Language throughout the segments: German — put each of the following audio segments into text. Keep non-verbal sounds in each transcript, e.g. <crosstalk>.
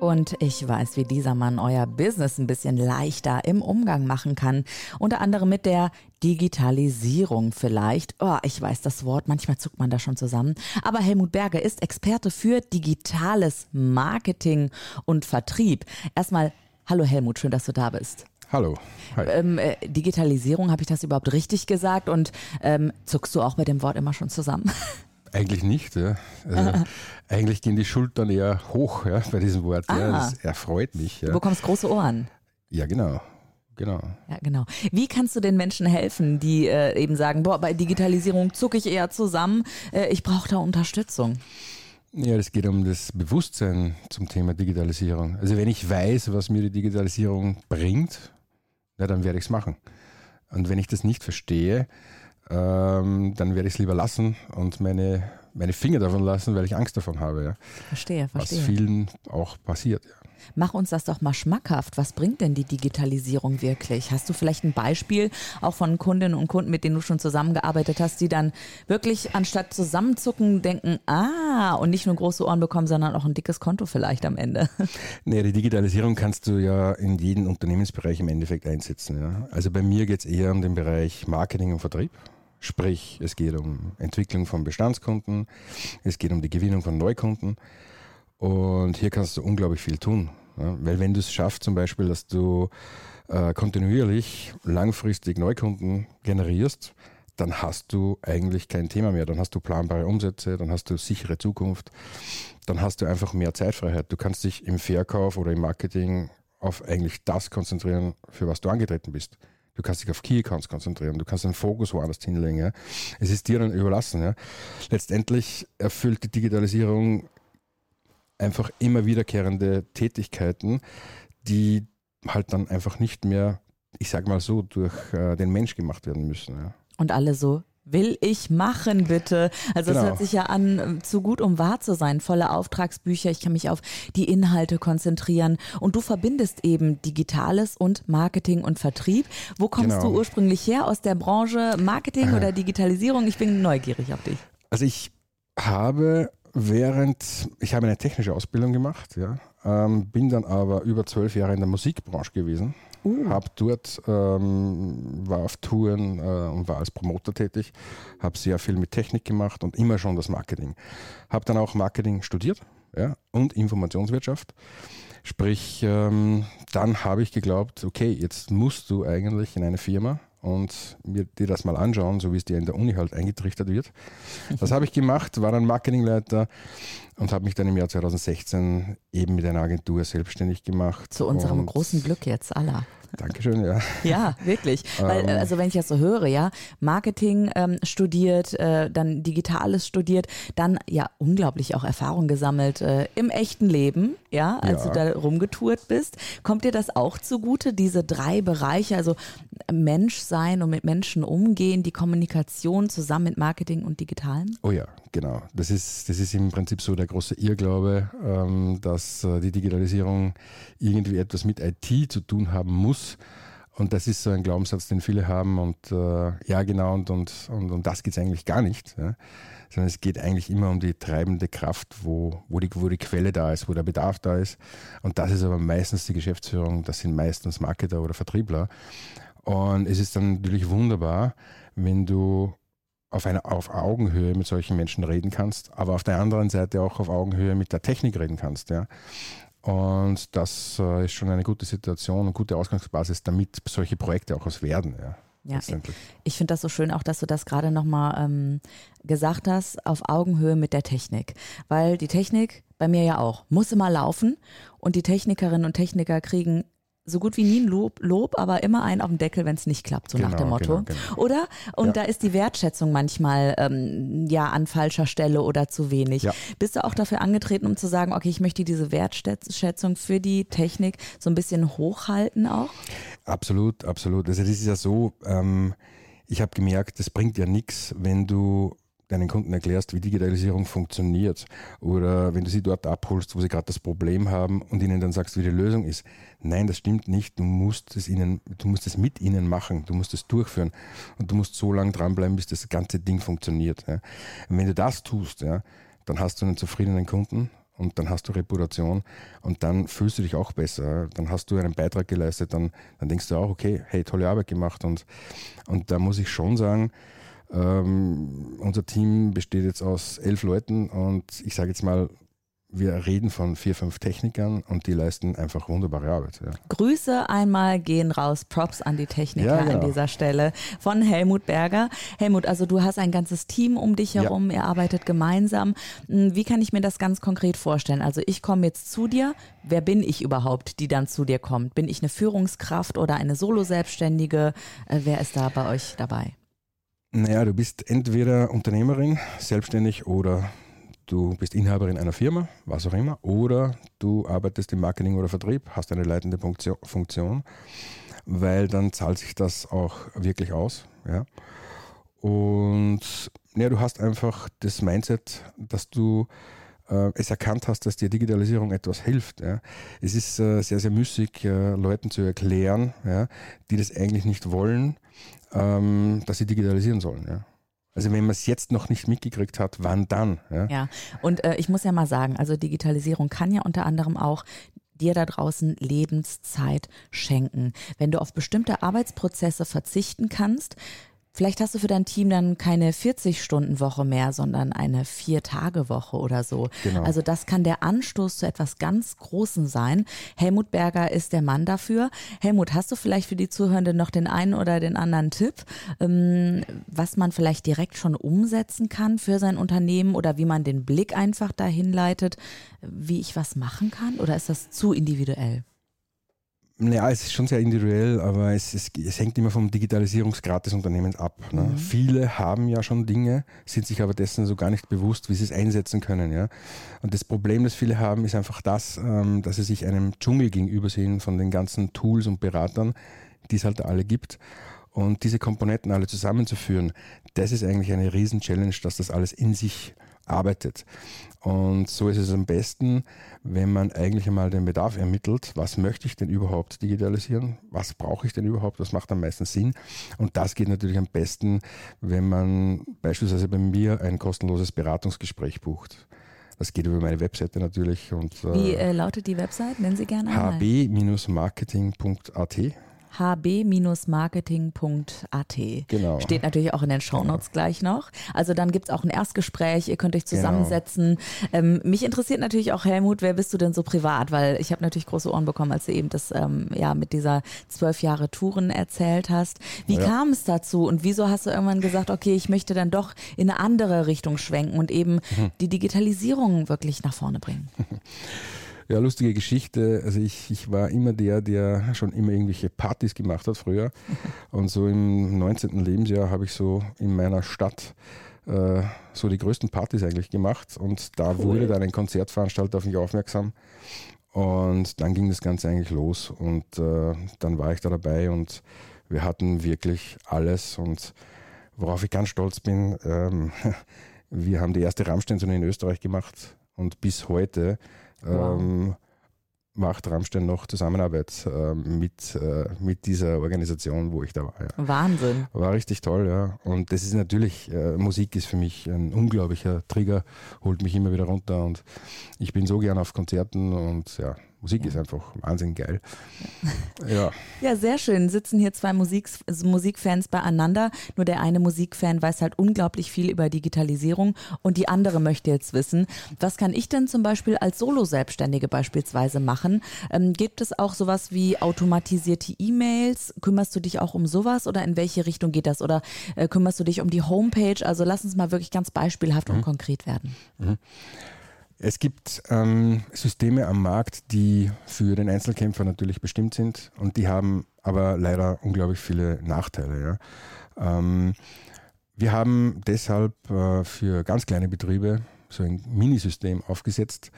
Und ich weiß, wie dieser Mann euer Business ein bisschen leichter im Umgang machen kann. Unter anderem mit der Digitalisierung vielleicht. Oh, ich weiß das Wort, manchmal zuckt man da schon zusammen. Aber Helmut Berger ist Experte für digitales Marketing und Vertrieb. Erstmal, hallo Helmut, schön, dass du da bist. Hallo. Ähm, äh, Digitalisierung, habe ich das überhaupt richtig gesagt? Und ähm, zuckst du auch bei dem Wort immer schon zusammen? <laughs> Eigentlich nicht. Ja. Also, eigentlich gehen die Schultern eher hoch ja, bei diesem Wort. Ja. Ah. Das erfreut mich. Ja. Du bekommst große Ohren. ja, genau. Genau. Ja, genau. Wie kannst du den Menschen helfen, die äh, eben sagen, boah, bei Digitalisierung zucke ich eher zusammen, äh, ich brauche da Unterstützung? Ja, es geht um das Bewusstsein zum Thema Digitalisierung. Also wenn ich weiß, was mir die Digitalisierung bringt, na, dann werde ich es machen. Und wenn ich das nicht verstehe, ähm, dann werde ich es lieber lassen und meine, meine Finger davon lassen, weil ich Angst davon habe. Ja. Verstehe, Was verstehe. vielen auch passiert. Ja. Mach uns das doch mal schmackhaft. Was bringt denn die Digitalisierung wirklich? Hast du vielleicht ein Beispiel auch von Kundinnen und Kunden, mit denen du schon zusammengearbeitet hast, die dann wirklich anstatt zusammenzucken denken, ah, und nicht nur große Ohren bekommen, sondern auch ein dickes Konto vielleicht am Ende? <laughs> Nee, die Digitalisierung kannst du ja in jeden Unternehmensbereich im Endeffekt einsetzen. Ja. Also bei mir geht es eher um den Bereich Marketing und Vertrieb. Sprich, es geht um Entwicklung von Bestandskunden, es geht um die Gewinnung von Neukunden. Und hier kannst du unglaublich viel tun. Ja. Weil wenn du es schaffst, zum Beispiel, dass du äh, kontinuierlich langfristig Neukunden generierst, dann hast du eigentlich kein Thema mehr. Dann hast du planbare Umsätze, dann hast du sichere Zukunft, dann hast du einfach mehr Zeitfreiheit. Du kannst dich im Verkauf oder im Marketing auf eigentlich das konzentrieren, für was du angetreten bist. Du kannst dich auf Key Accounts konzentrieren, du kannst den Fokus woanders hinlegen. Ja. Es ist dir dann überlassen. Ja. Letztendlich erfüllt die Digitalisierung einfach immer wiederkehrende Tätigkeiten, die halt dann einfach nicht mehr, ich sag mal so, durch äh, den Mensch gemacht werden müssen. Ja. Und alle so, will ich machen, bitte. Also es Genau. hört sich ja an, äh, zu gut, um wahr zu sein. Volle Auftragsbücher, ich kann mich auf die Inhalte konzentrieren. Und du verbindest eben Digitales und Marketing und Vertrieb. Wo kommst Genau. du ursprünglich her? Aus der Branche Marketing oder Digitalisierung? Ich bin neugierig auf dich. Also ich habe während, ich habe eine technische Ausbildung gemacht, ja, ähm, bin dann aber über zwölf Jahre in der Musikbranche gewesen, habe dort, ähm, war auf Touren äh, und war als Promoter tätig, habe sehr viel mit Technik gemacht und immer schon das Marketing. Habe dann auch Marketing studiert ja, und Informationswirtschaft. Sprich, ähm, dann habe ich geglaubt, okay, jetzt musst du eigentlich in eine Firma und mir dir das mal anschauen, so wie es dir in der Uni halt eingetrichtert wird. Das habe ich gemacht, war dann Marketingleiter und habe mich dann im Jahr 2016 eben mit einer Agentur selbstständig gemacht. Zu unserem großen Glück jetzt aller. Dankeschön, ja. Ja, wirklich. Weil, äh, Ähm. also wenn ich das so höre, ja, Marketing ähm, studiert, äh, dann Digitales studiert, dann ja unglaublich auch Erfahrung gesammelt äh, im echten Leben, ja, als Ja. du da rumgetourt bist. Kommt dir das auch zugute, diese drei Bereiche, also Mensch sein und mit Menschen umgehen, die Kommunikation zusammen mit Marketing und Digitalem? Oh ja, genau. Das ist, das ist im Prinzip so der große Irrglaube, ähm, dass äh, die Digitalisierung irgendwie etwas mit IT zu tun haben muss. Und das ist so ein Glaubenssatz, den viele haben. Und äh, ja, genau, und, und, und, und das geht es eigentlich gar nicht. Ja. Sondern es geht eigentlich immer um die treibende Kraft, wo, wo, die, wo die Quelle da ist, wo der Bedarf da ist. Und das ist aber meistens die Geschäftsführung, das sind meistens Marketer oder Vertriebler. Und es ist dann natürlich wunderbar, wenn du auf einer auf Augenhöhe mit solchen Menschen reden kannst, aber auf der anderen Seite auch auf Augenhöhe mit der Technik reden kannst, ja. Und das äh, ist schon eine gute Situation und gute Ausgangsbasis, damit solche Projekte auch was werden, ja. Ja, letztendlich. ich finde das so schön, auch dass du das gerade nochmal ähm, gesagt hast, auf Augenhöhe mit der Technik. Weil die Technik, bei mir ja auch, muss immer laufen und die Technikerinnen und Techniker kriegen so gut wie nie ein Lob, Lob aber immer einen auf den Deckel, wenn es nicht klappt, so nach Genau, dem Motto. genau, genau. Oder? Und Ja. da ist die Wertschätzung manchmal ähm, ja an falscher Stelle oder zu wenig. Ja. Bist du auch dafür angetreten, um zu sagen, okay, ich möchte diese Wertschätzung für die Technik so ein bisschen hochhalten auch? Absolut, absolut. Also das ist ja so, ähm, ich habe gemerkt, das bringt ja nichts, wenn du deinen Kunden erklärst, wie Digitalisierung funktioniert oder wenn du sie dort abholst, wo sie gerade das Problem haben und ihnen dann sagst, wie die Lösung ist. Nein, das stimmt nicht. Du musst es ihnen, du musst es mit ihnen machen, du musst es durchführen und du musst so lange dranbleiben, bis das ganze Ding funktioniert. Ja. Wenn du das tust, ja, dann hast du einen zufriedenen Kunden und dann hast du Reputation und dann fühlst du dich auch besser. Dann hast du einen Beitrag geleistet, dann, dann denkst du auch, okay, hey, tolle Arbeit gemacht. Und, und da muss ich schon sagen, ähm, unser Team besteht jetzt aus elf Leuten und ich sage jetzt mal, wir reden von vier, fünf Technikern und die leisten einfach wunderbare Arbeit. Ja. Grüße einmal gehen raus, Props an die Techniker Ja, genau. an dieser Stelle von Helmut Berger. Helmut, also du hast ein ganzes Team um dich Ja. herum, ihr arbeitet gemeinsam. Hm, Wie kann ich mir das ganz konkret vorstellen? Also ich komme jetzt zu dir. Wer bin ich überhaupt, die dann zu dir kommt? Bin ich eine Führungskraft oder eine Solo-Selbstständige? Äh, Wer ist da bei euch dabei? Naja, du bist entweder Unternehmerin, selbstständig oder du bist Inhaberin einer Firma, was auch immer, oder du arbeitest im Marketing oder Vertrieb, hast eine leitende Funktio- Funktion, weil dann zahlt sich das auch wirklich aus. Ja. Und ja, du hast einfach das Mindset, dass du äh, es erkannt hast, dass dir Digitalisierung etwas hilft. Ja. Es ist äh, sehr, sehr müßig, äh, Leuten zu erklären, ja, die das eigentlich nicht wollen, ähm, dass sie digitalisieren sollen. Ja. Also wenn man es jetzt noch nicht mitgekriegt hat, wann dann? Ja? Ja, und äh, ich muss ja mal sagen, also Digitalisierung kann ja unter anderem auch dir da draußen Lebenszeit schenken. Wenn du auf bestimmte Arbeitsprozesse verzichten kannst, vielleicht hast du für dein Team dann keine 40-Stunden-Woche mehr, sondern eine Vier-Tage-Woche oder so. Genau. Also das kann der Anstoß zu etwas ganz Großem sein. Helmut Berger ist der Mann dafür. Helmut, hast du vielleicht für die Zuhörenden noch den einen oder den anderen Tipp, ähm, was man vielleicht direkt schon umsetzen kann für sein Unternehmen oder wie man den Blick einfach dahin leitet, wie ich was machen kann? Oder ist das zu individuell? Ja, es ist schon sehr individuell, aber es, es, es hängt immer vom Digitalisierungsgrad des Unternehmens ab. Ne? Viele haben ja schon Dinge, sind sich aber dessen so gar nicht bewusst, wie sie es einsetzen können. Ja? Und das Problem, das viele haben, ist einfach das, ähm, dass sie sich einem Dschungel gegenüber sehen von den ganzen Tools und Beratern, die es halt alle gibt. Und diese Komponenten alle zusammenzuführen, das ist eigentlich eine Riesen-Challenge, dass das alles in sich arbeitet. Und so ist es am besten, wenn man eigentlich einmal den Bedarf ermittelt, was möchte ich denn überhaupt digitalisieren, was brauche ich denn überhaupt, was macht am meisten Sinn. Und das geht natürlich am besten, wenn man beispielsweise bei mir ein kostenloses Beratungsgespräch bucht. Das geht über meine Webseite natürlich und Wie äh, äh, lautet die Website? Nennen Sie gerne einmal. hb-marketing.at. hb-marketing.at. Genau. Steht natürlich auch in den Shownotes gleich noch. Also dann gibt's auch ein Erstgespräch, ihr könnt euch Genau. zusammensetzen. Ähm, mich interessiert natürlich auch, Helmut, wer bist du denn so privat? Weil ich habe natürlich große Ohren bekommen, als du eben das ähm, ja mit dieser zwölf Jahre Touren erzählt hast. Wie Ja. kam es dazu und wieso hast du irgendwann gesagt, okay, ich möchte dann doch in eine andere Richtung schwenken und eben Mhm. die Digitalisierung wirklich nach vorne bringen? <laughs> Ja, lustige Geschichte. Also ich, ich war immer der, der schon immer irgendwelche Partys gemacht hat früher. <laughs> Und so im 19. Lebensjahr habe ich so in meiner Stadt äh, so die größten Partys eigentlich gemacht. Und da wurde dann ein Konzertveranstalter auf mich aufmerksam. Und dann ging das Ganze eigentlich los. Und äh, dann war ich da dabei und wir hatten wirklich alles. Und worauf ich ganz stolz bin, ähm, <laughs> wir haben die erste Rammstein-Tournee in Österreich gemacht. Und bis heute Wow. ähm, macht Rammstein noch Zusammenarbeit ähm, mit, äh, mit dieser Organisation, wo ich da war. Ja. Wahnsinn. War richtig toll, ja. Und das ist natürlich, äh, Musik ist für mich ein unglaublicher Trigger, holt mich immer wieder runter und ich bin so gern auf Konzerten und ja, Musik ist einfach wahnsinnig geil. Ja. Ja, sehr schön. Sitzen hier zwei Musik, Musikfans beieinander. Nur der eine Musikfan weiß halt unglaublich viel über Digitalisierung und die andere möchte jetzt wissen, was kann ich denn zum Beispiel als Solo-Selbstständige beispielsweise machen? Ähm, gibt es auch sowas wie automatisierte E-Mails? Kümmerst du dich auch um sowas oder in welche Richtung geht das? Oder äh, kümmerst du dich um die Homepage? Also lass uns mal wirklich ganz beispielhaft und konkret werden. Es gibt ähm, Systeme am Markt, die für den Einzelkämpfer natürlich bestimmt sind und die haben aber leider unglaublich viele Nachteile. Ja. Ähm, wir haben deshalb äh, für ganz kleine Betriebe so ein Minisystem aufgesetzt,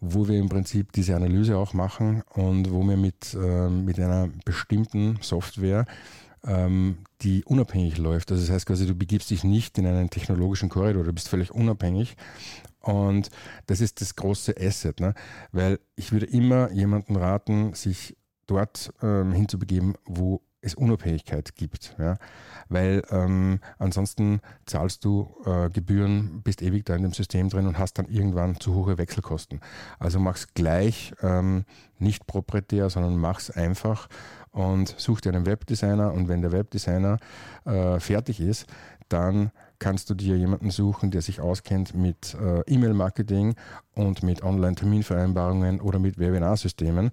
wo wir im Prinzip diese Analyse auch machen und wo wir mit, ähm, mit einer bestimmten Software ähm, die unabhängig läuft. Also das heißt quasi, du begibst dich nicht in einen technologischen Korridor, du bist völlig unabhängig. Und das ist das große Asset, ne? weil ich würde immer jemanden raten, sich dort ähm, hinzubegeben, wo es Unabhängigkeit gibt. Ja? Weil ähm, ansonsten zahlst du äh, Gebühren, bist ewig da in dem System drin und hast dann irgendwann zu hohe Wechselkosten. Also mach's gleich ähm, nicht proprietär, sondern mach's einfach und such dir einen Webdesigner und wenn der Webdesigner äh, fertig ist, dann kannst du dir jemanden suchen, der sich auskennt mit äh, E-Mail-Marketing und mit Online-Terminvereinbarungen oder mit Webinarsystemen.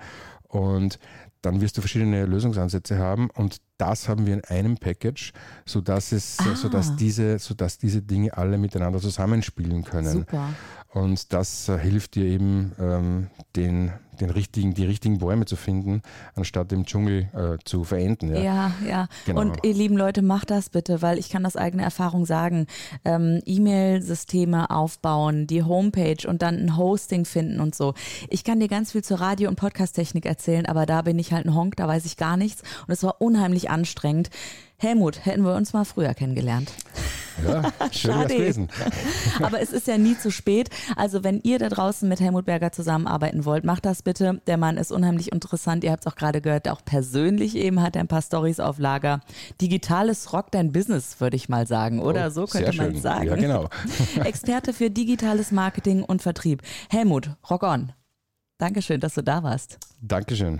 Und dann wirst du verschiedene Lösungsansätze haben und das haben wir in einem Package, sodass es, ah. sodass diese, sodass diese Dinge alle miteinander zusammenspielen können. Super. Und das äh, hilft dir eben, ähm, den, den richtigen, die richtigen Bäume zu finden, anstatt im Dschungel äh, zu verenden. Ja, ja. ja. Genau. Und ihr lieben Leute, macht das bitte, weil ich kann aus eigener Erfahrung sagen, ähm, E-Mail-Systeme aufbauen, die Homepage und dann ein Hosting finden und so. Ich kann dir ganz viel zur Radio- und Podcast-Technik erzählen, aber da bin ich halt ein Honk, da weiß ich gar nichts. Und es war unheimlich anstrengend. Helmut, hätten wir uns mal früher kennengelernt. Ja, schön was <laughs> gewesen. <laughs> Aber es ist ja nie zu spät. Also wenn ihr da draußen mit Helmut Berger zusammenarbeiten wollt, macht das bitte. Der Mann ist unheimlich interessant. Ihr habt es auch gerade gehört, auch persönlich eben hat er ein paar Stories auf Lager. Digitales rockt dein Business, würde ich mal sagen, oder? Oh, so könnte man sagen. Ja, genau. <laughs> Experte für digitales Marketing und Vertrieb. Helmut, rock on. Dankeschön, dass du da warst. Dankeschön.